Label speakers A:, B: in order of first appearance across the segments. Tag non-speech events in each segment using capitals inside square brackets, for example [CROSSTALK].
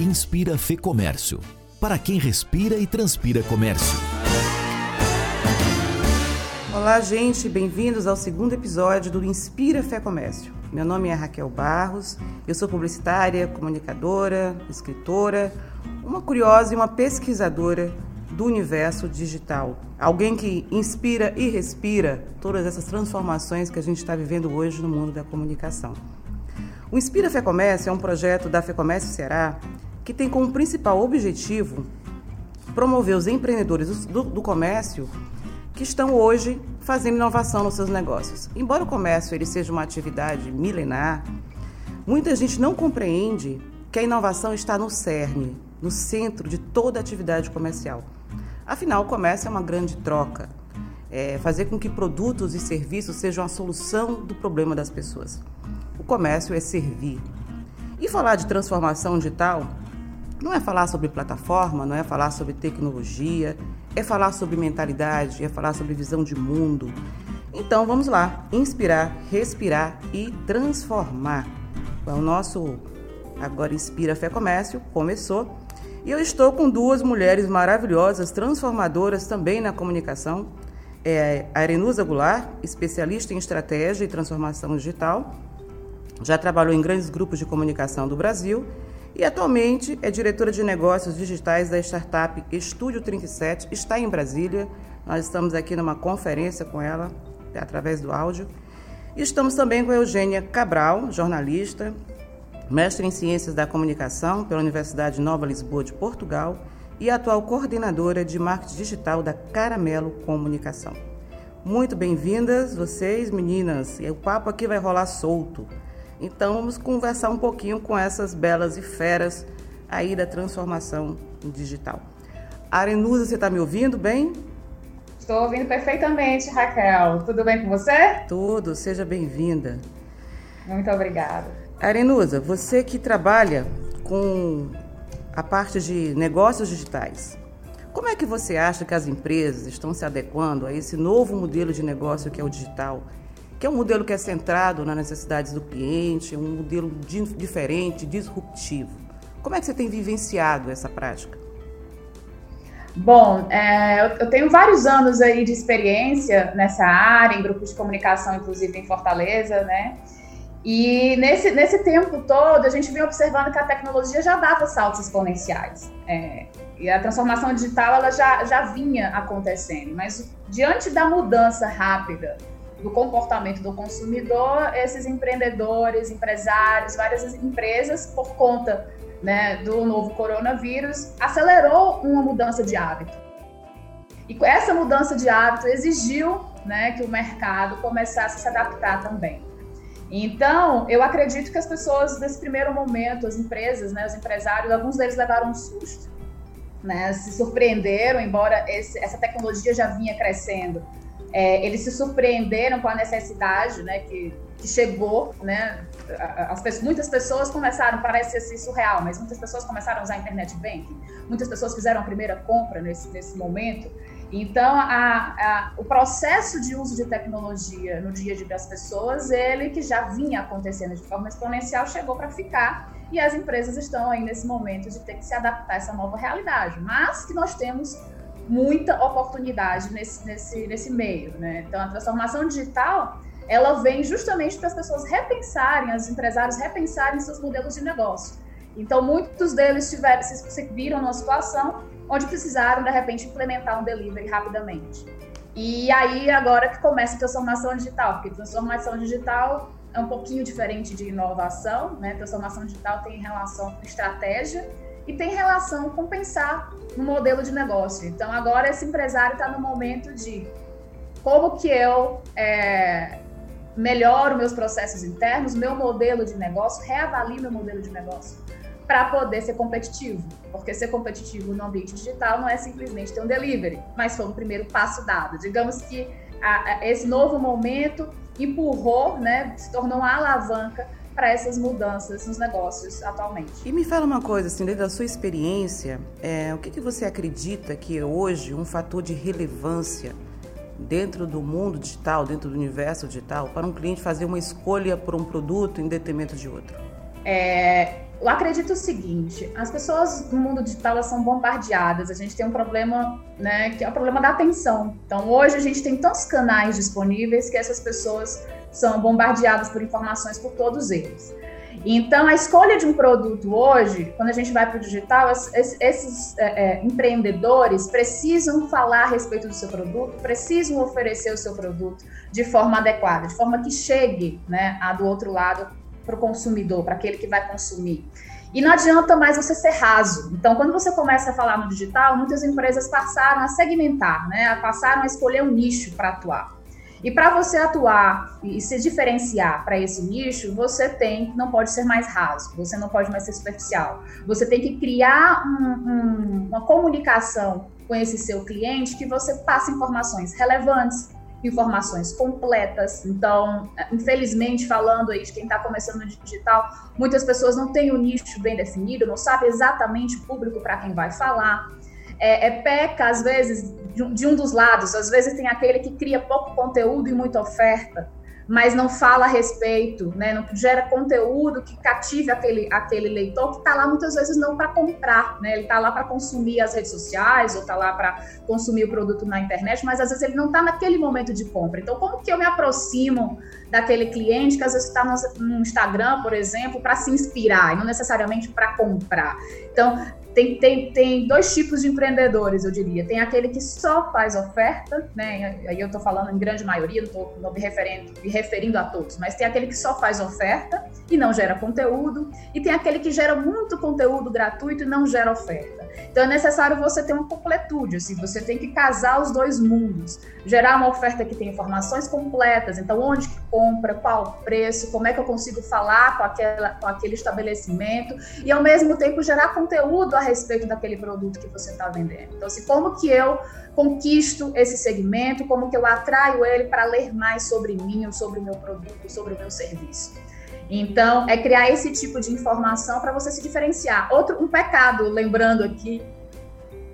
A: Inspira Fê Comércio. Para quem respira e transpira comércio.
B: Olá, gente, bem-vindos ao segundo episódio do Inspira Fé Comércio. Meu nome é Raquel Barros, eu sou publicitária, comunicadora, escritora, uma curiosa e uma pesquisadora do universo digital. Alguém que inspira e respira todas essas transformações que a gente está vivendo hoje no mundo da comunicação. O Inspira Fé Comércio é um projeto da Fé Comércio Ceará que tem como principal objetivo promover os empreendedores do, do comércio que estão hoje fazendo inovação nos seus negócios. Embora o comércio ele seja uma atividade milenar, muita gente não compreende que a inovação está no cerne, no centro de toda atividade comercial. Afinal, o comércio é uma grande troca. É fazer com que produtos e serviços sejam a solução do problema das pessoas. O comércio é servir. E falar de transformação digital não é falar sobre plataforma, não é falar sobre tecnologia, é falar sobre mentalidade, é falar sobre visão de mundo. Então vamos lá, inspirar, respirar e transformar. É o nosso Agora Inspira Fé Comércio começou e eu estou com duas mulheres maravilhosas, transformadoras também na comunicação. É a Arenusa Goulart, especialista em estratégia e transformação digital. Já trabalhou em grandes grupos de comunicação do Brasil e atualmente é diretora de negócios digitais da startup Estúdio 37. Está em Brasília. Nós estamos aqui numa conferência com ela, através do áudio. E estamos também com a Eugênia Cabral, jornalista, mestre em Ciências da Comunicação pela Universidade Nova Lisboa de Portugal e atual coordenadora de marketing digital da Caramelo Comunicação. Muito bem-vindas vocês, meninas. O papo aqui vai rolar solto. Então vamos conversar um pouquinho com essas belas e feras aí da transformação digital. Arenusa, você está me ouvindo bem?
C: Estou ouvindo perfeitamente, Raquel. Tudo bem com você?
B: Tudo, seja bem-vinda.
C: Muito obrigada.
B: Arenusa, você que trabalha com a parte de negócios digitais, como é que você acha que as empresas estão se adequando a esse novo modelo de negócio que é o digital? Que é um modelo que é centrado nas necessidades do cliente, um modelo diferente, disruptivo. Como é que você tem vivenciado essa prática?
C: Bom, é, eu tenho vários anos aí de experiência nessa área, em grupos de comunicação, inclusive em Fortaleza, né? E nesse, nesse tempo todo, a gente vem observando que a tecnologia já dava saltos exponenciais. É, e a transformação digital ela já, já vinha acontecendo. Mas diante da mudança rápida do comportamento do consumidor, esses empreendedores, empresários, várias empresas, por conta né, do novo coronavírus, acelerou uma mudança de hábito. E essa mudança de hábito exigiu né, que o mercado começasse a se adaptar também. Então, eu acredito que as pessoas, nesse primeiro momento, as empresas, né, os empresários, alguns deles levaram um susto, né, se surpreenderam, embora esse, essa tecnologia já vinha crescendo. É, eles se surpreenderam com a necessidade né, que, que chegou, né, as pessoas, muitas pessoas começaram, parece assim surreal, mas muitas pessoas começaram a usar internet banking, muitas pessoas fizeram a primeira compra nesse, nesse momento, então, a, a, o processo de uso de tecnologia no dia a dia das pessoas, ele que já vinha acontecendo de forma exponencial, chegou para ficar. E as empresas estão aí nesse momento de ter que se adaptar a essa nova realidade. Mas que nós temos muita oportunidade nesse, nesse, nesse meio. Né? Então, a transformação digital ela vem justamente para as pessoas repensarem, os empresários repensarem seus modelos de negócio. Então, muitos deles tiveram, se viram numa situação onde precisaram, de repente, implementar um delivery rapidamente. E aí, agora que começa a transformação digital, porque transformação digital é um pouquinho diferente de inovação, né? Transformação digital tem relação com estratégia e tem relação com pensar no modelo de negócio. Então, agora esse empresário está no momento de como que eu é, melhoro meus processos internos, meu modelo de negócio, reavalio meu modelo de negócio para poder ser competitivo. Porque ser competitivo no ambiente digital não é simplesmente ter um delivery, mas foi um primeiro passo dado. Digamos que a, a, esse novo momento empurrou, né, se tornou uma alavanca para essas mudanças nos negócios atualmente.
B: E me fala uma coisa, assim, dentro da sua experiência, é, o que, que você acredita que é hoje um fator de relevância dentro do mundo digital, dentro do universo digital, para um cliente fazer uma escolha por um produto em detrimento de outro?
C: É, eu acredito o seguinte: as pessoas no mundo digital elas são bombardeadas. A gente tem um problema, né, que é o problema da atenção. Então, hoje a gente tem tantos canais disponíveis que essas pessoas são bombardeadas por informações por todos eles. Então, a escolha de um produto hoje, quando a gente vai para o digital, esses é, é, empreendedores precisam falar a respeito do seu produto, precisam oferecer o seu produto de forma adequada, de forma que chegue né, a do outro lado para o consumidor, para aquele que vai consumir. E não adianta mais você ser raso. Então, quando você começa a falar no digital, muitas empresas passaram a segmentar, né? passaram a escolher um nicho para atuar. E para você atuar e se diferenciar para esse nicho, você tem, não pode ser mais raso, você não pode mais ser superficial. Você tem que criar um, um, uma comunicação com esse seu cliente que você passe informações relevantes, informações completas. Então, infelizmente, falando aí de quem está começando no digital, muitas pessoas não têm o nicho bem definido, não sabem exatamente o público para quem vai falar. É, é, peca, às vezes, de um, de um dos lados. Às vezes tem aquele que cria pouco conteúdo e muita oferta mas não fala a respeito, né? não gera conteúdo que cative aquele, aquele leitor que está lá muitas vezes não para comprar, né? ele está lá para consumir as redes sociais ou está lá para consumir o produto na internet, mas às vezes ele não está naquele momento de compra. Então, como que eu me aproximo daquele cliente que às vezes está no, no Instagram, por exemplo, para se inspirar e não necessariamente para comprar? Então, tem, tem, tem dois tipos de empreendedores, eu diria. Tem aquele que só faz oferta, né? Aí eu estou falando em grande maioria, não estou me referindo, me referindo a todos, mas tem aquele que só faz oferta e não gera conteúdo, e tem aquele que gera muito conteúdo gratuito e não gera oferta. Então é necessário você ter uma completude, assim, você tem que casar os dois mundos, gerar uma oferta que tem informações completas, então onde que compra, qual o preço, como é que eu consigo falar com, aquela, com aquele estabelecimento, e ao mesmo tempo gerar conteúdo a respeito daquele produto que você está vendendo. Então, assim, como que eu conquisto esse segmento, como que eu atraio ele para ler mais sobre mim, sobre o meu produto, sobre o meu serviço. Então, é criar esse tipo de informação para você se diferenciar. Outro, um pecado, lembrando aqui,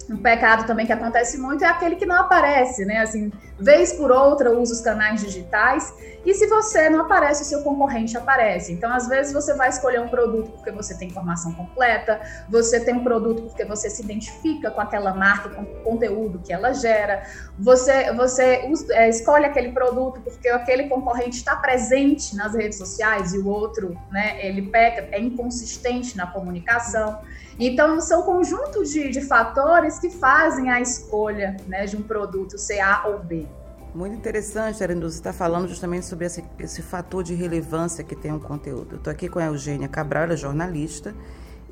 C: um pecado também que acontece muito é aquele que não aparece, né? Assim, vez por outra usa os canais digitais e se você não aparece, o seu concorrente aparece. Então, às vezes você vai escolher um produto porque você tem informação completa, você tem um produto porque você se identifica com aquela marca, com o conteúdo que ela gera, você você é, escolhe aquele produto porque aquele concorrente está presente nas redes sociais e o outro, né? Ele peca, é inconsistente na comunicação. Então, são conjunto de, de fatores que fazem a escolha né, de um produto ser A ou B.
B: Muito interessante, Arendu, você está falando justamente sobre esse, esse, fator de relevância que tem um conteúdo. Eu estou aqui com a Eugênia Cabral, ela é jornalista,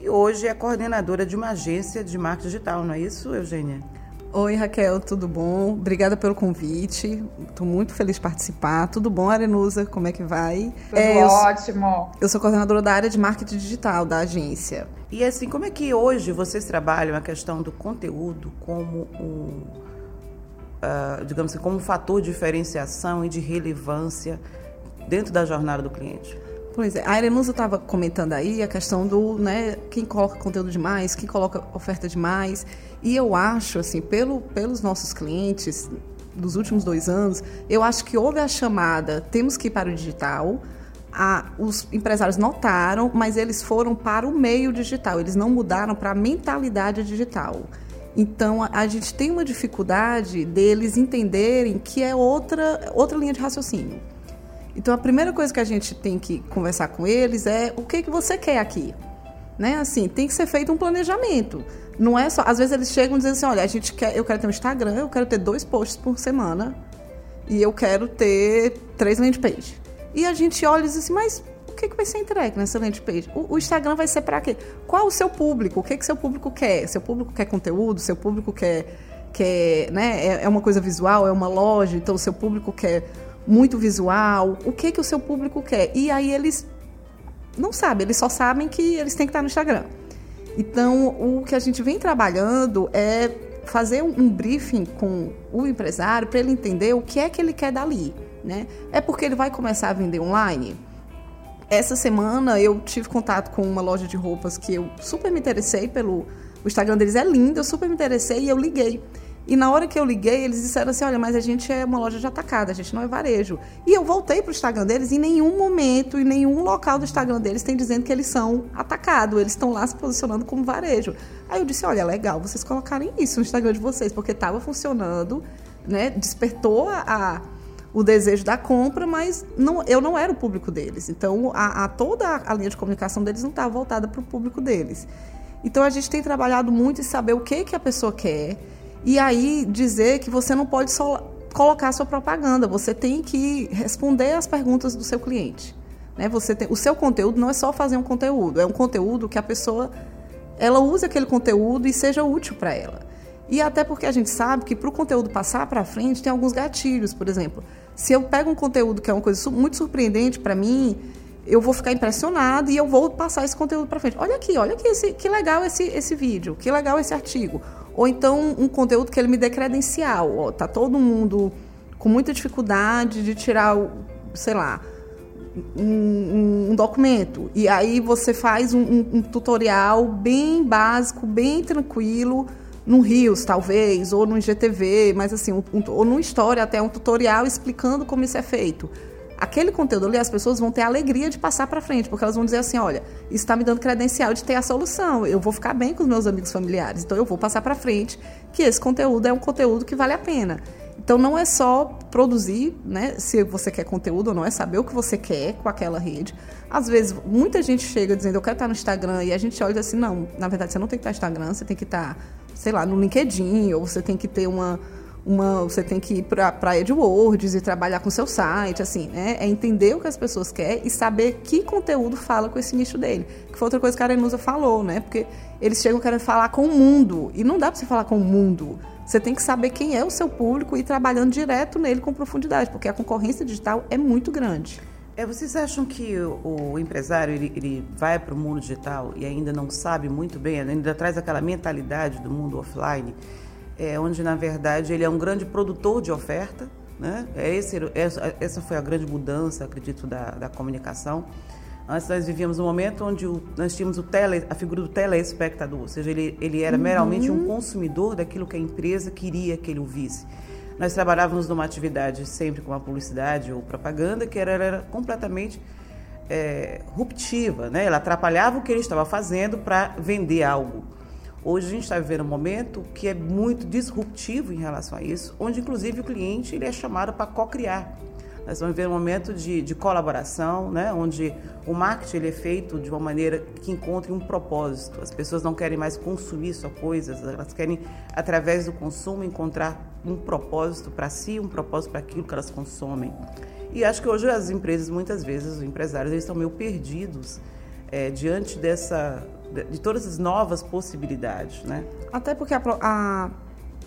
B: e hoje é coordenadora de uma agência de marketing digital, não é isso, Eugênia?
D: Oi, Raquel, tudo bom? Obrigada pelo convite. Estou muito feliz de participar. Tudo bom, Arenusa? Como é que vai?
C: Tudo é, ótimo.
D: Eu, eu sou coordenadora da área de marketing digital da agência.
B: E assim, como é que hoje vocês trabalham a questão do conteúdo como um, uh, digamos assim, como um fator de diferenciação e de relevância dentro da jornada do cliente?
D: Pois é, a Arenusa estava comentando aí a questão do, né, quem coloca conteúdo demais, quem coloca oferta demais. E eu acho, assim, pelo, pelos nossos clientes dos últimos dois anos, eu acho que houve a chamada, temos que ir para o digital. A, os empresários notaram, mas eles foram para o meio digital, eles não mudaram para a mentalidade digital. Então, a, a gente tem uma dificuldade deles entenderem que é outra, outra linha de raciocínio. Então a primeira coisa que a gente tem que conversar com eles é o que, que você quer aqui. Né? Assim, tem que ser feito um planejamento. Não é só. Às vezes eles chegam dizendo assim: olha, a gente quer, eu quero ter um Instagram, eu quero ter dois posts por semana e eu quero ter três landing page. E a gente olha e diz assim, mas que, que vai ser entregue nessa landing page? O, o Instagram vai ser para quê? Qual o seu público? O que, que seu público quer? Seu público quer conteúdo? Seu público quer. quer né? é, é uma coisa visual? É uma loja? Então o seu público quer muito visual, o que que o seu público quer. E aí eles não sabem, eles só sabem que eles têm que estar no Instagram. Então, o que a gente vem trabalhando é fazer um briefing com o empresário para ele entender o que é que ele quer dali, né? É porque ele vai começar a vender online? Essa semana eu tive contato com uma loja de roupas que eu super me interessei pelo o Instagram deles é lindo, eu super me interessei e eu liguei. E na hora que eu liguei, eles disseram assim: olha, mas a gente é uma loja de atacada, a gente não é varejo. E eu voltei para o Instagram deles e em nenhum momento, em nenhum local do Instagram deles tem dizendo que eles são atacado, eles estão lá se posicionando como varejo. Aí eu disse: olha, é legal vocês colocarem isso no Instagram de vocês, porque estava funcionando, né? despertou a, a, o desejo da compra, mas não, eu não era o público deles. Então, a, a toda a linha de comunicação deles não estava voltada para o público deles. Então, a gente tem trabalhado muito em saber o que, que a pessoa quer e aí dizer que você não pode só colocar sua propaganda, você tem que responder às perguntas do seu cliente. Né? Você tem, o seu conteúdo não é só fazer um conteúdo, é um conteúdo que a pessoa ela use aquele conteúdo e seja útil para ela. E até porque a gente sabe que para o conteúdo passar para frente tem alguns gatilhos, por exemplo. Se eu pego um conteúdo que é uma coisa muito surpreendente para mim, eu vou ficar impressionado e eu vou passar esse conteúdo para frente. Olha aqui, olha aqui, esse, que legal esse, esse vídeo, que legal esse artigo. Ou então um conteúdo que ele me dê credencial. Ó, tá todo mundo com muita dificuldade de tirar, sei lá, um, um documento. E aí você faz um, um, tutorial bem básico, bem tranquilo, no Rios, talvez, ou no IGTV, mas assim, ou no História até um tutorial explicando como isso é feito aquele conteúdo ali, as pessoas vão ter a alegria de passar para frente, porque elas vão dizer assim: olha, isso está me dando credencial de ter a solução, eu vou ficar bem com os meus amigos familiares, então eu vou passar para frente que esse conteúdo é um conteúdo que vale a pena. Então não é só produzir, né, se você quer conteúdo ou não, é saber o que você quer com aquela rede. Às vezes, muita gente chega dizendo, eu quero estar no Instagram, e a gente olha assim, não, na verdade você não tem que estar no Instagram, você tem que estar, sei lá, no LinkedIn, ou você tem que ter uma uma, você tem que ir para a AdWords e trabalhar com seu site, assim, né? É entender o que as pessoas querem e saber que conteúdo fala com esse nicho dele. Que foi outra coisa que a Arenusa falou, né? Porque eles chegam querendo falar com o mundo e não dá para você falar com o mundo. Você tem que saber quem é o seu público e ir trabalhando direto nele com profundidade, porque a concorrência digital é muito grande.
B: É, vocês acham que o, o empresário ele, ele vai para o mundo digital e ainda não sabe muito bem, ainda traz aquela mentalidade do mundo offline? é, onde na verdade ele é um grande produtor de oferta. Né? É esse, essa, essa foi a grande mudança, acredito, da, da comunicação. Antes nós vivíamos um momento onde o, nós tínhamos o tele, a figura do telespectador, ou seja, ele, ele era uhum. meramente um consumidor daquilo que a empresa queria que ele ouvisse. Nós trabalhávamos numa atividade sempre com a publicidade ou propaganda que era, era completamente é, ruptiva, né? ela atrapalhava o que ele estava fazendo para vender algo. Hoje a gente está vivendo um momento que é muito disruptivo em relação a isso, onde inclusive o cliente ele é chamado para co-criar. Nós vamos ver um momento de, de colaboração, né, onde o marketing ele é feito de uma maneira que encontre um propósito. As pessoas não querem mais consumir só coisas, elas querem, através do consumo, encontrar um propósito para si, um propósito para aquilo que elas consomem. E acho que hoje as empresas, muitas vezes, os empresários, eles estão meio perdidos é, diante dessa de todas as novas possibilidades, né?
D: Até porque a, a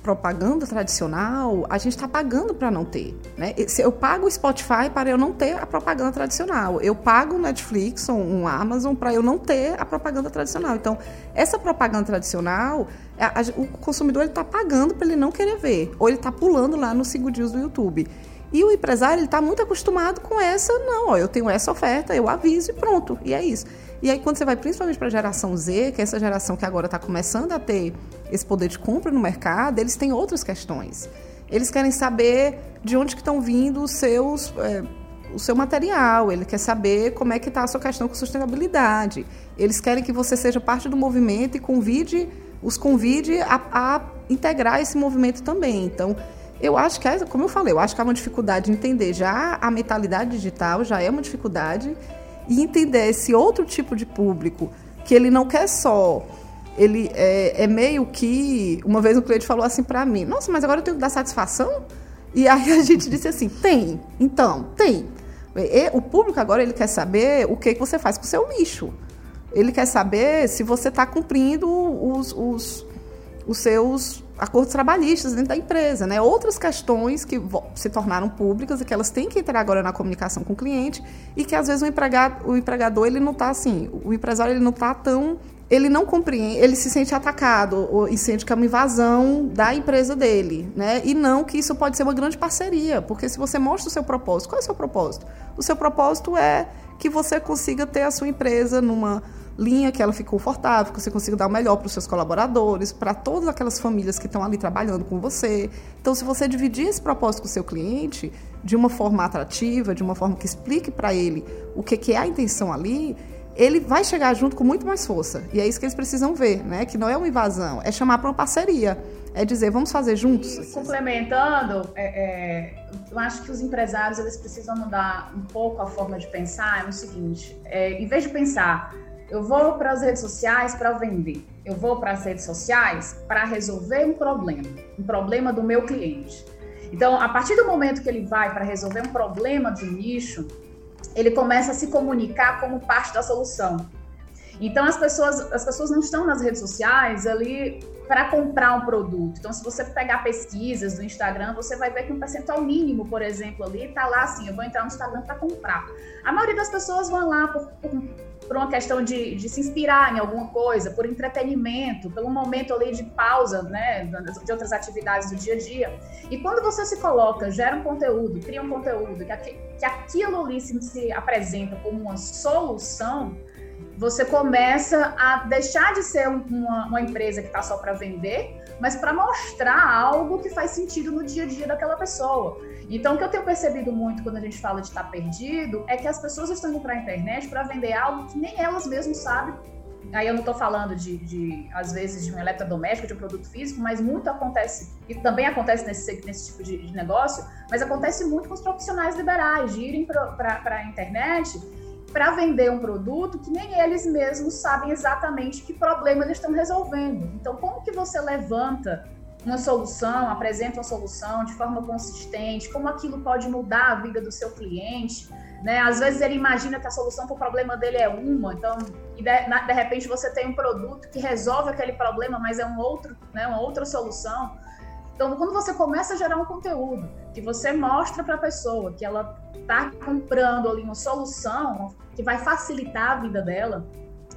D: propaganda tradicional, a gente está pagando para não ter. Né? Eu pago o Spotify para eu não ter a propaganda tradicional. Eu pago o Netflix ou um Amazon para eu não ter a propaganda tradicional. Então, essa propaganda tradicional, a, a, o consumidor está pagando para ele não querer ver. Ou ele está pulando lá no Sigudils do YouTube. E o empresário está muito acostumado com essa, não, ó, eu tenho essa oferta, eu aviso e pronto. E é isso. E aí, quando você vai principalmente para a geração Z, que é essa geração que agora está começando a ter esse poder de compra no mercado, eles têm outras questões. Eles querem saber de onde que estão vindo os seus, é, o seu material, ele quer saber como é que está a sua questão com sustentabilidade. Eles querem que você seja parte do movimento e convide, os convide a, a integrar esse movimento também. Então, eu acho que, como eu falei, eu acho que há uma dificuldade de entender já a mentalidade digital, já é uma dificuldade e entender esse outro tipo de público, que ele não quer só. Ele é, é meio que. Uma vez um cliente falou assim para mim: Nossa, mas agora eu tenho que dar satisfação? E aí a gente [LAUGHS] disse assim: Tem, então, tem. E, o público agora ele quer saber o que, que você faz com o seu lixo. Ele quer saber se você está cumprindo os, os, os seus acordos trabalhistas dentro da empresa, né? Outras questões que se tornaram públicas e que elas têm que entrar agora na comunicação com o cliente e que às vezes o, empregado, o empregador ele não está assim, o empresário ele não está tão ele não compreende, ele se sente atacado ou, e sente que é uma invasão da empresa dele, né? E não que isso pode ser uma grande parceria, porque se você mostra o seu propósito, qual é o seu propósito? O seu propósito é que você consiga ter a sua empresa numa linha que ela fique confortável, que você consiga dar o melhor para os seus colaboradores, para todas aquelas famílias que estão ali trabalhando com você. Então, se você dividir esse propósito com o seu cliente de uma forma atrativa, de uma forma que explique para ele o que, que é a intenção ali, ele vai chegar junto com muito mais força. E é isso que eles precisam ver, né? Que não é uma invasão, é chamar para uma parceria. É dizer, vamos fazer juntos.
C: E, complementando, é, é, eu acho que os empresários eles precisam mudar um pouco a forma de pensar. É o seguinte: é, em vez de pensar, eu vou para as redes sociais para vender, eu vou para as redes sociais para resolver um problema, um problema do meu cliente. Então, a partir do momento que ele vai para resolver um problema de nicho, ele começa a se comunicar como parte da solução. Então as pessoas, as pessoas não estão nas redes sociais ali para comprar um produto. Então, se você pegar pesquisas do Instagram, você vai ver que um percentual mínimo, por exemplo, ali está lá assim: eu vou entrar no Instagram para comprar. A maioria das pessoas vão lá por, por, por uma questão de, de, se inspirar em alguma coisa, por entretenimento, pelo momento ali de pausa, né, de outras atividades do dia a dia. E quando você se coloca, gera um conteúdo, cria um conteúdo, que, que aquilo ali se, se apresenta como uma solução você começa a deixar de ser uma, uma empresa que está só para vender, mas para mostrar algo que faz sentido no dia a dia daquela pessoa. Então, o que eu tenho percebido muito quando a gente fala de estar tá perdido é que as pessoas estão indo para a internet para vender algo que nem elas mesmas sabem. Aí eu não estou falando de, de, às vezes, de um eletrodoméstico, de um produto físico, mas muito acontece, e também acontece nesse, nesse tipo de, de negócio, mas acontece muito com os profissionais liberais, de irem para a internet para vender um produto que nem eles mesmos sabem exatamente que problema eles estão resolvendo. Então, como que você levanta uma solução, apresenta uma solução de forma consistente, como aquilo pode mudar a vida do seu cliente, né? Às vezes ele imagina que a solução para o problema dele é uma, então, e de, na, de repente você tem um produto que resolve aquele problema, mas é um outro, né, uma outra solução. Então, quando você começa a gerar um conteúdo que você mostra para a pessoa que ela está comprando ali uma solução que vai facilitar a vida dela,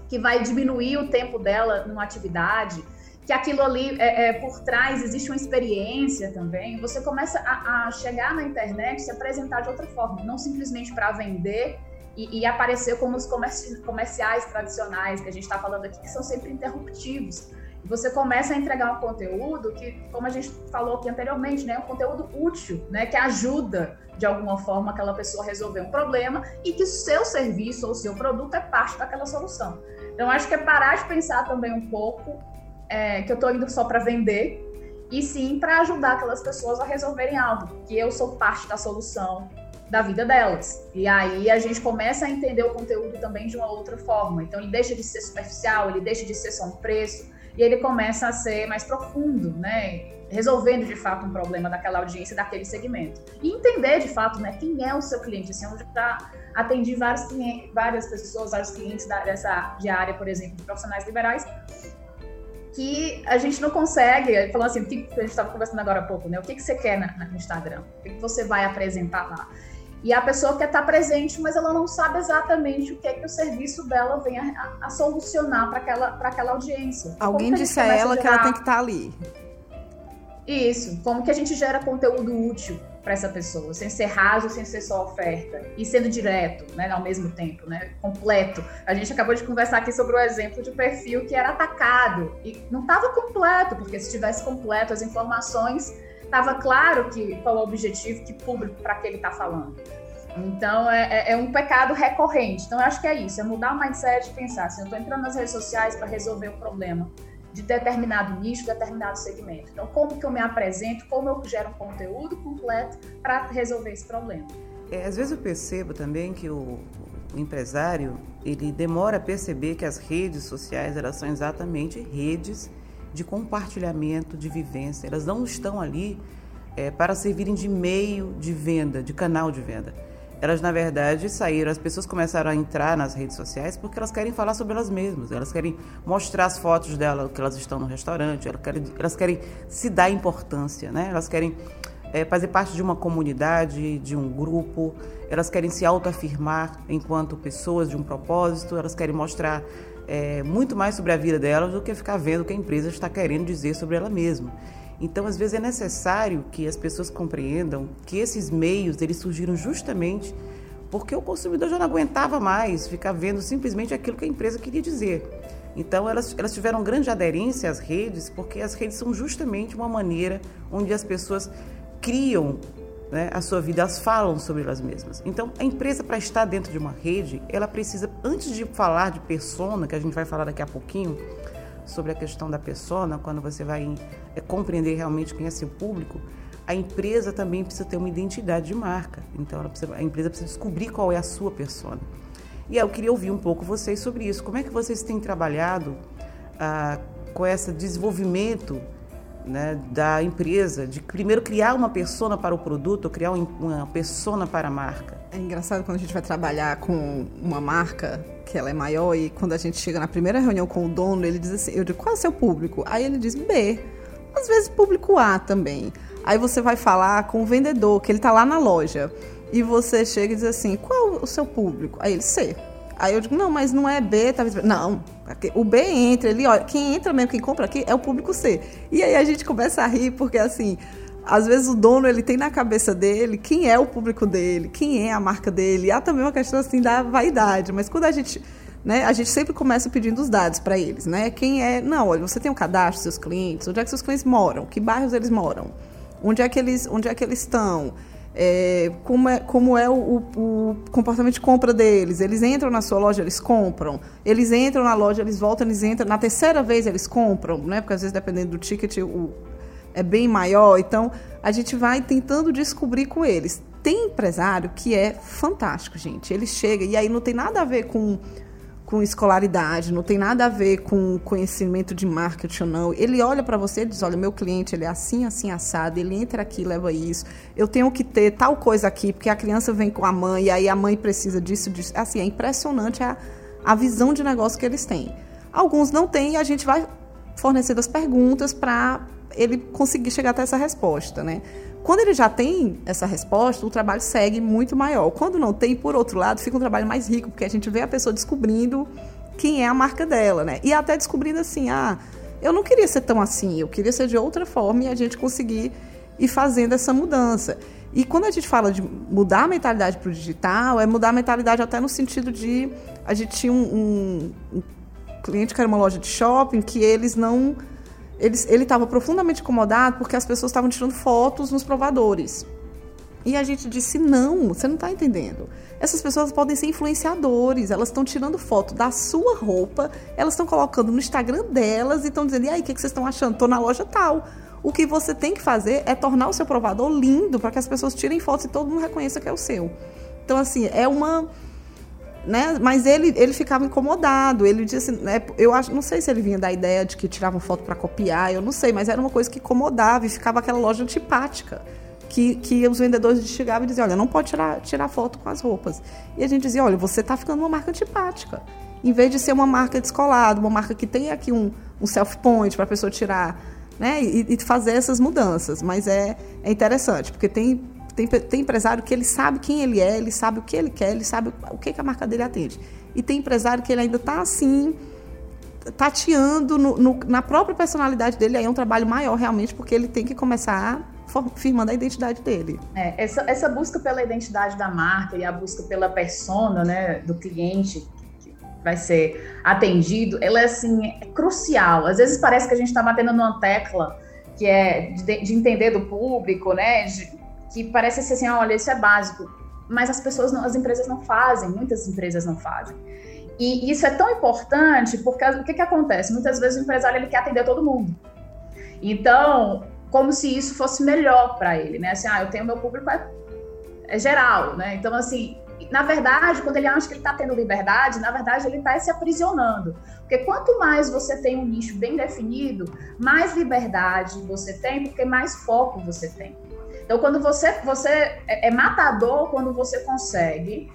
C: que vai diminuir o tempo dela numa atividade, que aquilo ali é, é, por trás existe uma experiência também, você começa a, a chegar na internet se apresentar de outra forma, não simplesmente para vender e, e, aparecer como os comerci comerciais tradicionais que a gente está falando aqui, que são sempre interruptivos você começa a entregar um conteúdo que, como a gente falou aqui anteriormente, né, é um conteúdo útil, né, que ajuda de alguma forma aquela pessoa a resolver um problema e que seu serviço ou seu produto é parte daquela solução. Então, acho que é parar de pensar também um pouco é, que eu estou indo só para vender e sim para ajudar aquelas pessoas a resolverem algo, que eu sou parte da solução da vida delas. E aí a gente começa a entender o conteúdo também de uma outra forma. Então ele deixa de ser superficial, ele deixa de ser só um preço, e ele começa a ser mais profundo, né? Resolvendo de fato um problema daquela audiência, daquele segmento. E entender de fato, né, quem é o seu cliente. Assim, eu já atendi vários clientes, várias pessoas, vários clientes dessa de área, por exemplo, de profissionais liberais, que a gente não consegue, falando assim, o que a gente estava conversando agora há pouco, né? O que, que você quer no Instagram? O que, que você vai apresentar lá? E a pessoa quer estar presente, mas ela não sabe exatamente o que é que o serviço dela vem a, a solucionar para aquela, aquela audiência.
D: Alguém disse a ela que ela tem que estar ali.
C: Isso. Como que a gente gera conteúdo útil para essa pessoa, sem ser raso, sem ser só oferta e sendo direto, né, ao mesmo tempo, né, completo. A gente acabou de conversar aqui sobre o exemplo de perfil que era atacado e não estava completo, porque se tivesse completo as informações estava claro que qual é o objetivo, que público para que ele está falando. Então é, é, é, um pecado recorrente. Então eu acho que é isso, é mudar o mindset e pensar assim, eu estou entrando nas redes sociais para resolver o problema de determinado nicho, determinado segmento. Então como que eu me apresento, como eu gero um conteúdo completo para resolver esse problema.
B: É, às vezes eu percebo também que o, o empresário ele demora a perceber que as redes sociais elas são exatamente redes de compartilhamento, de vivência. Elas não estão ali é, para servirem de meio de venda, de canal de venda. Elas, na verdade, saíram, as pessoas começaram a entrar nas redes sociais porque elas querem falar sobre elas mesmas, elas querem mostrar as fotos delas, que elas estão no restaurante, elas querem, elas querem se dar importância, né? elas querem é, fazer parte de uma comunidade, de um grupo, elas querem se autoafirmar enquanto pessoas de um propósito, elas querem mostrar é, muito mais sobre a vida delas do que ficar vendo o que a empresa está querendo dizer sobre ela mesma. Então, às vezes é necessário que as pessoas compreendam que esses meios eles surgiram justamente porque o consumidor já não aguentava mais ficar vendo simplesmente aquilo que a empresa queria dizer. Então, elas, elas tiveram grande aderência às redes, porque as redes são justamente uma maneira onde as pessoas criam né, a sua vida, elas falam sobre elas mesmas. Então, a empresa, para estar dentro de uma rede, ela precisa, antes de falar de persona, que a gente vai falar daqui a pouquinho, sobre a questão da persona, quando você vai é, compreender realmente quem é seu público, a empresa também precisa ter uma identidade de marca. Então, precisa, a empresa precisa descobrir qual é a sua persona. E eu queria ouvir um pouco vocês sobre isso. Como é que vocês têm trabalhado ah, com esse desenvolvimento né, da empresa, de primeiro criar uma persona para o produto, criar uma persona para a marca?
D: É engraçado quando a gente vai trabalhar com uma marca que ela é maior e quando a gente chega na primeira reunião com o dono, ele diz assim, eu digo, qual é o seu público? Aí ele diz B. Às vezes público A também. Aí você vai falar com o vendedor, que ele está lá na loja, e você chega e diz assim: qual o seu público? Aí ele C. Aí eu digo: não, mas não é B, talvez. Não, o B entra, ele olha, quem entra mesmo, quem compra aqui é o público C. E aí a gente começa a rir, porque assim. Às vezes o dono ele tem na cabeça dele quem é o público dele, quem é a marca dele. E há também uma questão assim da vaidade, mas quando a gente né, a gente sempre começa pedindo os dados para eles, né? Quem é, não, olha, você tem um cadastro dos seus clientes, onde é que seus clientes moram, que bairros eles moram, onde é que eles, onde é que eles estão, é, como é, como é o, o, comportamento de compra deles. Eles entram na sua loja, eles compram. Eles entram na loja, eles voltam, eles entram. Na terceira vez eles compram, né? Porque às vezes, dependendo do ticket, o, é bem maior. Então, a gente vai tentando descobrir com eles. Tem empresário que é fantástico, gente. Ele chega, e aí não tem nada a ver com com escolaridade, não tem nada a ver com conhecimento de marketing ou não. Ele olha para você e diz: olha, meu cliente ele é assim, assim, assado, ele entra aqui leva isso. Eu tenho que ter tal coisa aqui, porque a criança vem com a mãe, e aí a mãe precisa disso, disso. Assim, é impressionante a, a visão de negócio que eles têm. Alguns não têm e a gente vai fornecendo as perguntas para ele conseguir chegar até essa resposta, né? Quando ele já tem essa resposta, o trabalho segue muito maior. Quando não tem, por outro lado, fica um trabalho mais rico, porque a gente vê a pessoa descobrindo quem é a marca dela, né? E até descobrindo assim, ah, eu não queria ser tão assim, eu queria ser de outra forma e a gente conseguir ir fazendo essa mudança. E quando a gente fala de mudar a mentalidade para o digital, é mudar a mentalidade até no sentido de a gente tinha um, um, um cliente que era uma loja de shopping que eles não ele estava profundamente incomodado porque as pessoas estavam tirando fotos nos provadores. E a gente disse: não, você não está entendendo. Essas pessoas podem ser influenciadores, elas estão tirando foto da sua roupa, elas estão colocando no Instagram delas e estão dizendo: e aí, o que, que vocês estão achando? Estou na loja tal. O que você tem que fazer é tornar o seu provador lindo para que as pessoas tirem fotos e todo mundo reconheça que é o seu. Então, assim, é uma né? Mas ele, ele ficava incomodado. Ele disse, né? Eu acho, não sei se ele vinha da ideia de que tiravam foto para copiar, eu não sei, mas era uma coisa que incomodava e ficava aquela loja antipática. Que, que os vendedores chegavam e diziam, olha, não pode tirar, tirar foto com as roupas. E a gente dizia, olha, você está ficando uma marca antipática. Em vez de ser uma marca descolada, uma marca que tem aqui um, um self-point para a pessoa tirar, né? E, e, fazer essas mudanças. Mas é, é interessante, porque tem tem, tem empresário que ele sabe quem ele é, ele sabe o que ele quer, ele sabe o que, que a marca dele atende. E tem empresário que ele ainda está assim, tateando no, no, na própria personalidade dele. Aí é um trabalho maior, realmente, porque ele tem que começar firmando a identidade dele.
C: É, essa, essa busca pela identidade da marca e a busca pela persona né, do cliente que vai ser atendido, ela é assim, é crucial. Às vezes parece que a gente está batendo numa tecla que é de, de entender do público, né? De, que parece ser assim, olha, isso é básico, mas as pessoas, não, as empresas não fazem, muitas empresas não fazem. E isso é tão importante porque o que, que acontece? Muitas vezes o empresário ele quer atender todo mundo. Então, como se isso fosse melhor para ele, né? Assim, ah, eu tenho meu público é, é geral, né? Então, assim, na verdade, quando ele acha que ele está tendo liberdade, na verdade ele está se aprisionando. Porque quanto mais você tem um nicho bem definido, mais liberdade você tem, porque mais foco você tem. Então, quando você, você é, é matador quando você consegue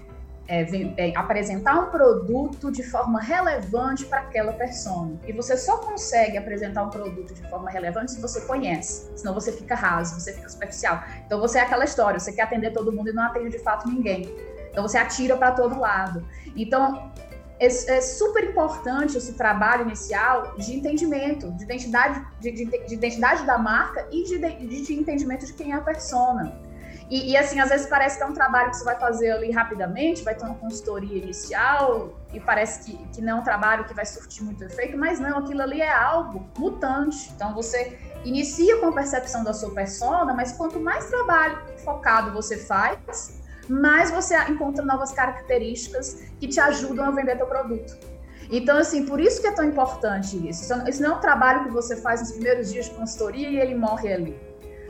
C: é, é, apresentar um produto de forma relevante para aquela persona. E você só consegue apresentar um produto de forma relevante se você conhece, senão você fica raso, você fica superficial. Então você é aquela história, você quer atender todo mundo e não atende de fato ninguém. Então você atira para todo lado. Então é, é, super importante esse trabalho inicial de entendimento, de identidade, de, de, de identidade da marca e de, de, entendimento de quem é a persona. E, e, assim, às vezes parece que é um trabalho que você vai fazer ali rapidamente, vai ter uma consultoria inicial, e parece que, que não é um trabalho que vai surtir muito efeito, mas não, aquilo ali é algo mutante. Então você inicia com a percepção da sua persona, mas quanto mais trabalho focado você faz, mais você encontra novas características que te ajudam a vender teu produto. Então, assim, por isso que é tão importante isso. Isso não é um trabalho que você faz nos primeiros dias de consultoria e ele morre ali.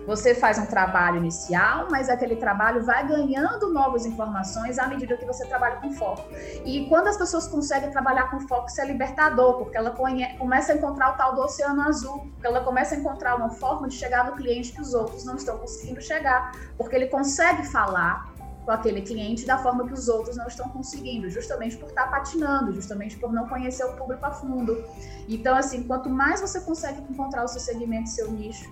C: Você faz um trabalho inicial, mas aquele trabalho vai ganhando novas informações à medida que você trabalha com foco. E quando as pessoas conseguem trabalhar com foco, isso é libertador, porque ela começa a encontrar o tal do oceano azul, porque ela começa a encontrar uma forma de chegar no cliente que os outros não estão conseguindo chegar, porque ele consegue falar com aquele cliente da forma que os outros não estão conseguindo, justamente por estar patinando, justamente por não conhecer o público a fundo. Então, assim, quanto mais você consegue encontrar o seu segmento, seu nicho,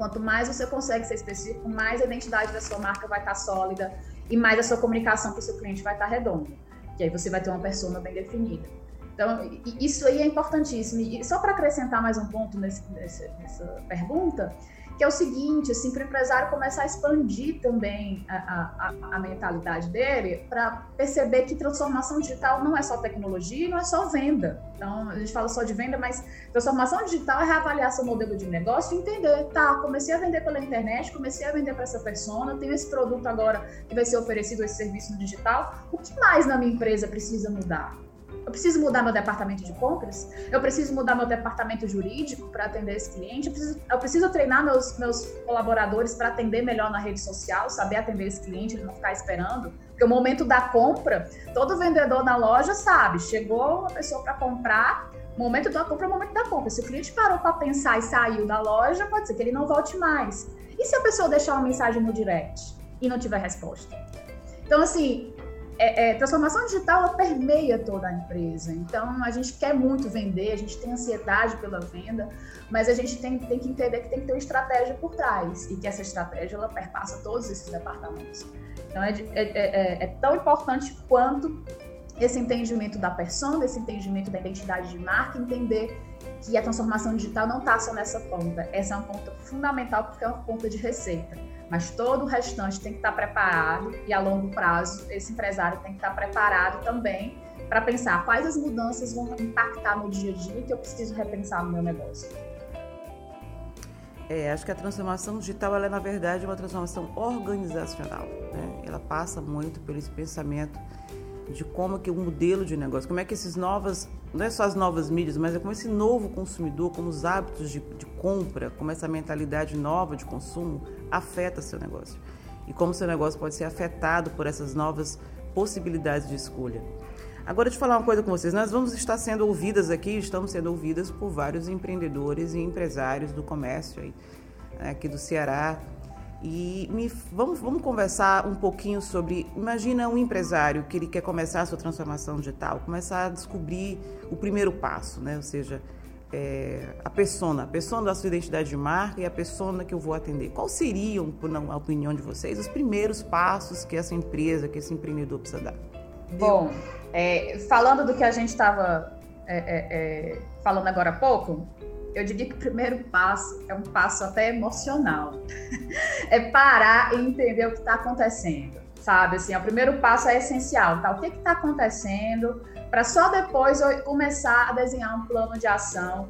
C: Quanto mais você consegue ser específico, mais a identidade da sua marca vai estar sólida e mais a sua comunicação com o seu cliente vai estar redonda. Que aí você vai ter uma persona bem definida. Então, isso aí é importantíssimo. E só para acrescentar mais um ponto nesse, nessa, nessa pergunta, que é o seguinte, assim, para o empresário começar a expandir também a, a, a mentalidade dele, para perceber que transformação digital não é só tecnologia não é só venda. Então, a gente fala só de venda, mas transformação digital é reavaliar seu modelo de negócio e entender, tá, comecei a vender pela internet, comecei a vender para essa persona, tenho esse produto agora que vai ser oferecido, esse serviço no digital, o que mais na minha empresa precisa mudar? Eu preciso mudar meu departamento de compras? Eu preciso mudar meu departamento jurídico para atender esse cliente? Eu preciso, eu preciso treinar meus, meus colaboradores para atender melhor na rede social, saber atender esse cliente, ele não ficar esperando? Porque o momento da compra, todo vendedor na loja sabe, chegou uma pessoa para comprar, momento da compra é o momento da compra. Se o cliente parou para pensar e saiu da loja, pode ser que ele não volte mais. E se a pessoa deixar uma mensagem no direct e não tiver resposta? Então, assim, é, é, transformação digital permeia toda a empresa. Então, a gente quer muito vender, a gente tem ansiedade pela venda, mas a gente tem, tem que entender que tem que ter uma estratégia por trás e que essa estratégia ela perpassa todos esses departamentos. Então, é, é, é, é tão importante quanto esse entendimento da persona, esse entendimento da identidade de marca, entender que a transformação digital não está só nessa ponta. Essa é uma ponta fundamental porque é uma ponta de receita mas todo o restante tem que estar preparado e a longo prazo esse empresário tem que estar preparado também para pensar quais as mudanças vão impactar no dia a dia que eu preciso repensar no meu negócio.
B: É, acho que a transformação digital ela é na verdade uma transformação organizacional. Né? Ela passa muito pelo pensamento de como que o modelo de negócio, como é que esses novas, não é só as novas mídias, mas é como esse novo consumidor, como os hábitos de, de compra, como essa mentalidade nova de consumo afeta seu negócio. E como seu negócio pode ser afetado por essas novas possibilidades de escolha. Agora, deixa eu falar uma coisa com vocês. Nós vamos estar sendo ouvidas aqui, estamos sendo ouvidas por vários empreendedores e empresários do comércio aí, né, aqui do Ceará, e me, vamos, vamos conversar um pouquinho sobre. Imagina um empresário que ele quer começar a sua transformação digital, começar a descobrir o primeiro passo, né? Ou seja, é, a persona, a persona da sua identidade de marca e a persona que eu vou atender. Quais seriam, na opinião de vocês, os primeiros passos que essa empresa, que esse empreendedor precisa dar?
C: Bom, é, falando do que a gente estava é, é, é, falando agora há pouco, eu diria que o primeiro passo é um passo até emocional. [LAUGHS] é parar e entender o que está acontecendo, sabe? Assim, o primeiro passo é essencial, tá? O que está acontecendo para só depois eu começar a desenhar um plano de ação,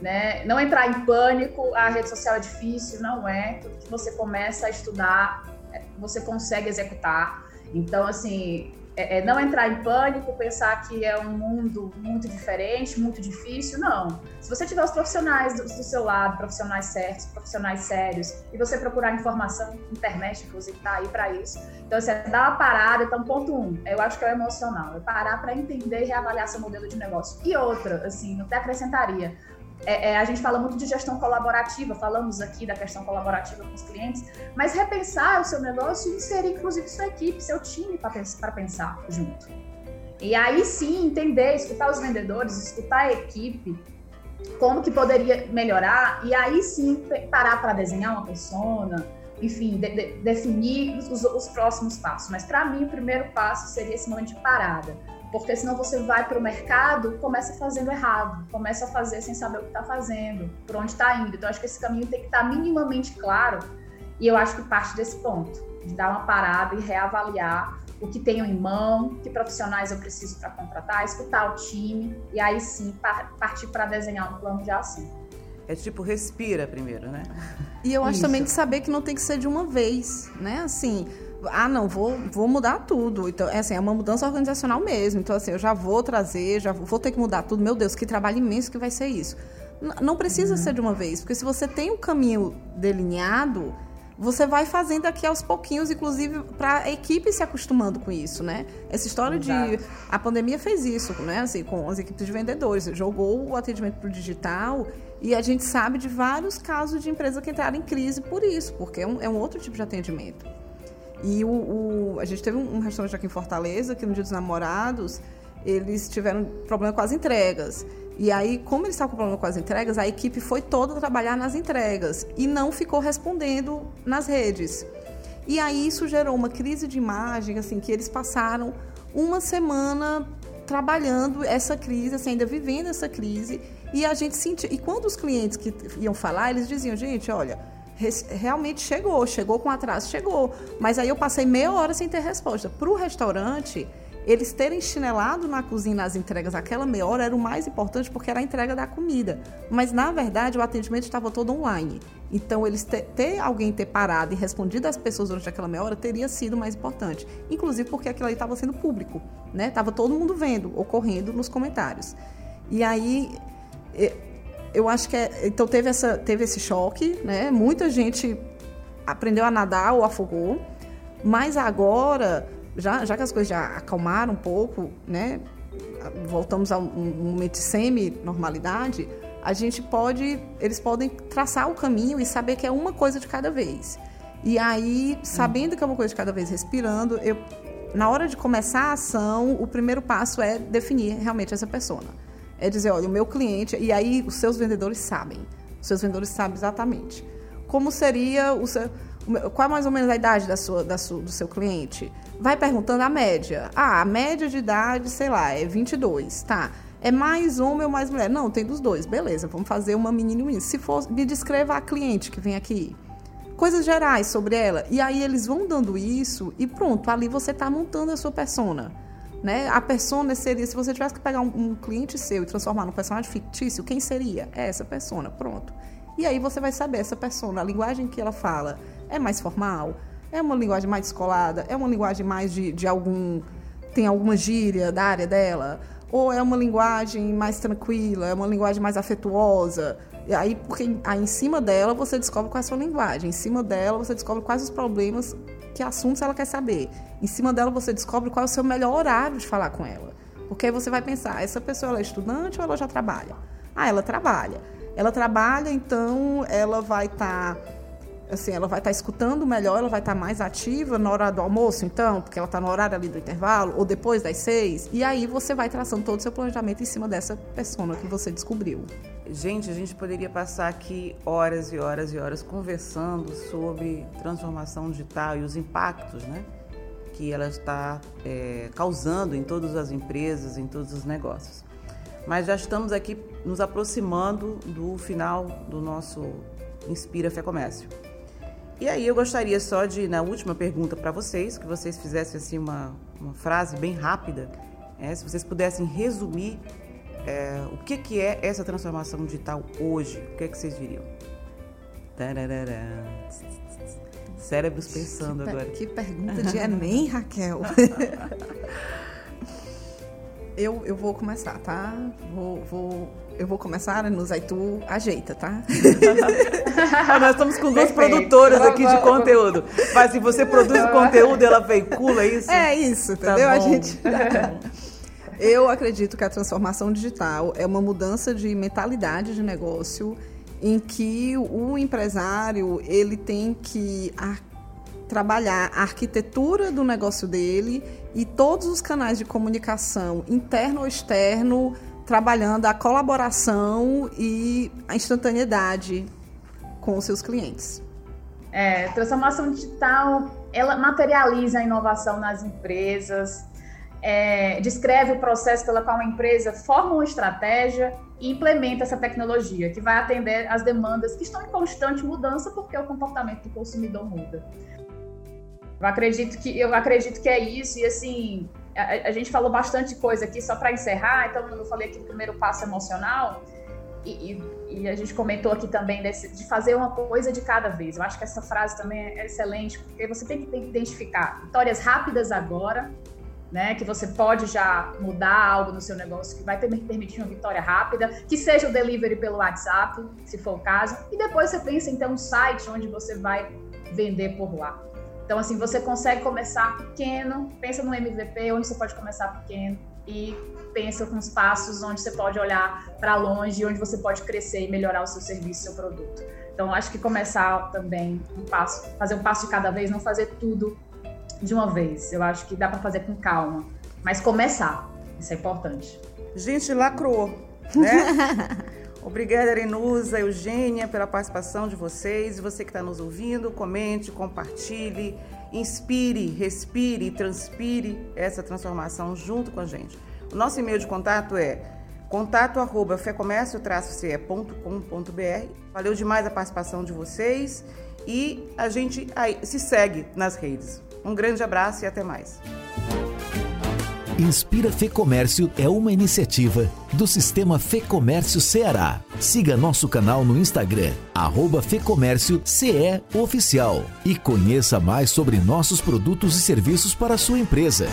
C: né? Não entrar em pânico, a rede social é difícil, não é. Tudo que você começa a estudar, é, você consegue executar. Então, assim, é, é, não entrar em pânico, pensar que é um mundo muito diferente, muito difícil, não. Se você tiver os profissionais do, do seu lado, profissionais certos, profissionais sérios, e você procurar informação, internet, inclusive, está aí para isso. Então, você assim, dá uma parada, então, ponto um, eu acho que é o emocional, é parar para entender e reavaliar seu modelo de negócio. E outra, assim, até acrescentaria, é, é, a gente fala muito de gestão colaborativa, falamos aqui da questão colaborativa com os clientes, mas repensar o seu negócio e inserir, inclusive, sua equipe, seu time para pensar junto. E aí sim, entender, escutar os vendedores, escutar a equipe, como que poderia melhorar, e aí sim parar para desenhar uma persona, enfim, de, de, definir os, os próximos passos. Mas para mim, o primeiro passo seria esse momento de parada porque senão você vai para o mercado começa fazendo errado, começa a fazer sem saber o que está fazendo, por onde está indo. Então, acho que esse caminho tem que estar tá minimamente claro e eu acho que parte desse ponto, de dar uma parada e reavaliar o que tenho em mão, que profissionais eu preciso para contratar, escutar o time e aí sim partir para desenhar um plano de ação.
B: É tipo, respira primeiro, né?
D: E eu acho Isso. também de saber que não tem que ser de uma vez, né? Assim, ah, não, vou, vou mudar tudo. Então, é assim, é uma mudança organizacional mesmo. Então, assim, eu já vou trazer, já vou ter que mudar tudo. Meu Deus, que trabalho imenso que vai ser isso. N não precisa uhum. ser de uma vez, porque se você tem um caminho delineado, você vai fazendo aqui aos pouquinhos, inclusive para a equipe se acostumando com isso, né? Essa história Exato. de a pandemia fez isso, né? Assim, com as equipes de vendedores, jogou o atendimento para o digital e a gente sabe de vários casos de empresas que entraram em crise por isso, porque é um, é um outro tipo de atendimento. E o, o a gente teve um, restaurante aqui em Fortaleza que no Dia dos Namorados eles tiveram problema com as entregas. E aí, como eles estavam com problema com as entregas, a equipe foi toda trabalhar nas entregas e não ficou respondendo nas redes. E aí isso gerou uma crise de imagem, assim, que eles passaram uma semana trabalhando essa crise, assim, ainda vivendo essa crise. E a gente sentia. E quando os clientes que iam falar, eles diziam, gente, olha, realmente chegou, chegou com atraso, chegou. Mas aí eu passei meia hora sem ter resposta. Para o restaurante, eles terem chinelado na cozinha nas entregas aquela meia hora era o mais importante porque era a entrega da comida. Mas, na verdade, o atendimento estava todo online. Então, eles ter, ter alguém ter parado e respondido às pessoas durante aquela meia hora teria sido mais importante. Inclusive porque aquilo ali estava sendo público, né? Tava todo mundo vendo, ocorrendo nos comentários. E aí, eu acho que é, então teve, essa, teve esse choque, né? Muita gente aprendeu a nadar ou afogou, mas agora já, já que as coisas já acalmaram um pouco, né? Voltamos a um, momento de semi-normalidade, a gente pode, eles podem traçar o caminho e saber que é uma coisa de cada vez. E aí, sabendo que é uma coisa de cada vez, respirando, eu, na hora de começar a ação, o primeiro passo é definir realmente essa pessoa. É dizer, olha, o meu cliente, e aí os seus vendedores sabem. Os seus vendedores sabem exatamente. Como seria o seu. Qual é mais ou menos a idade da sua, da sua, do seu cliente? vai perguntando a média. Ah, a média de idade, sei lá, é 22, tá? É mais homem ou mais mulher? Não, tem dos dois. Beleza, vamos fazer uma menina e um menino. Se for, me descreva a cliente que vem aqui. Coisas gerais sobre ela. E aí eles vão dando isso e pronto, ali você está montando a sua persona. Né? A persona seria, se você tivesse que pegar um, um cliente seu e transformar num personagem fictício, quem seria? É essa persona, pronto. E aí você vai saber essa persona, a linguagem que ela fala é mais formal, é uma linguagem mais descolada? É uma linguagem mais de, de algum. tem alguma gíria da área dela? Ou é uma linguagem mais tranquila? É uma linguagem mais afetuosa? E aí, porque aí em cima dela você descobre qual é a sua linguagem. Em cima dela você descobre quais os problemas, que assuntos ela quer saber. Em cima dela você descobre qual é o seu melhor horário de falar com ela. Porque aí você vai pensar, essa pessoa ela é estudante ou ela já trabalha? Ah, ela trabalha. Ela trabalha, então ela vai estar. Tá assim, ela vai estar tá escutando melhor, ela vai estar tá mais ativa na hora do almoço, então, porque ela está no horário ali do intervalo, ou depois das seis, e aí você vai traçando todo o seu planejamento em cima dessa persona que você descobriu.
B: Gente, a gente poderia passar aqui horas e horas e horas conversando sobre transformação digital e os impactos, né? Que ela está é, causando em todas as empresas, em todos os negócios. Mas já estamos aqui nos aproximando do final do nosso Inspira Fé Comércio. E aí eu gostaria só de, na última pergunta para vocês, que vocês fizessem assim uma, uma frase bem rápida, é, se vocês pudessem resumir é, o que, que é essa transformação digital hoje, o que, é que vocês diriam? Cérebros pensando
D: que
B: agora.
D: Que pergunta de Enem, Raquel. [LAUGHS] eu, eu vou começar, tá? Vou, vou eu vou começar, Anus, aí tu ajeita, tá?
B: ah, [LAUGHS] nós estamos com duas Perfeito. produtoras aqui de conteúdo. Mas se você produz o conteúdo, ela veicula isso?
D: É isso, tá entendeu? Tá a gente. eu acredito que a transformação digital é uma mudança de mentalidade de negócio em que o empresário ele tem que trabalhar a arquitetura do negócio dele e todos os canais de comunicação, interno ou externo, trabalhando a colaboração e a instantaneidade com os seus clientes.
C: É, transformação digital, ela materializa a inovação nas empresas, é, descreve o processo pelo qual uma empresa forma uma estratégia e implementa essa tecnologia, que vai atender às demandas que estão em constante mudança porque o comportamento do consumidor muda. Eu acredito que eu acredito que é isso e assim a, a gente falou bastante coisa aqui só para encerrar. Então eu falei aqui do primeiro passo emocional e, e, e, a gente comentou aqui também desse, de fazer uma coisa de cada vez. Eu acho que essa frase também é excelente porque você tem que, identificar vitórias rápidas agora. Né, que você pode já mudar algo no seu negócio que vai permitir uma vitória rápida, que seja o delivery pelo WhatsApp, se for o caso, e depois você pensa ter um site onde você vai vender por lá. Então, assim, você consegue começar pequeno, pensa no MVP, onde você pode começar pequeno, e pensa com os passos onde você pode olhar para longe, onde você pode crescer e melhorar o seu serviço, seu produto. Então, acho que começar também um passo, fazer um passo de cada vez, não fazer tudo de uma vez. Eu acho que dá para fazer com calma, mas começar, isso é importante.
B: Gente, lacrou, né? [LAUGHS] Obrigada, Arenusa, Eugênia, pela participação de vocês. Você que está nos ouvindo, comente, compartilhe, inspire, respire transpire essa transformação junto com a gente. O nosso e-mail de contato é contato arroba fecomércio-ce.com.br. Valeu demais a participação de vocês e a gente se segue nas redes. Um grande abraço e até mais.
A: Inspira Fê Comércio é uma iniciativa do Sistema Fê Comércio Ceará. Siga nosso canal no Instagram, arroba Fecomércio CE Oficial e conheça mais sobre nossos produtos e serviços para a sua empresa.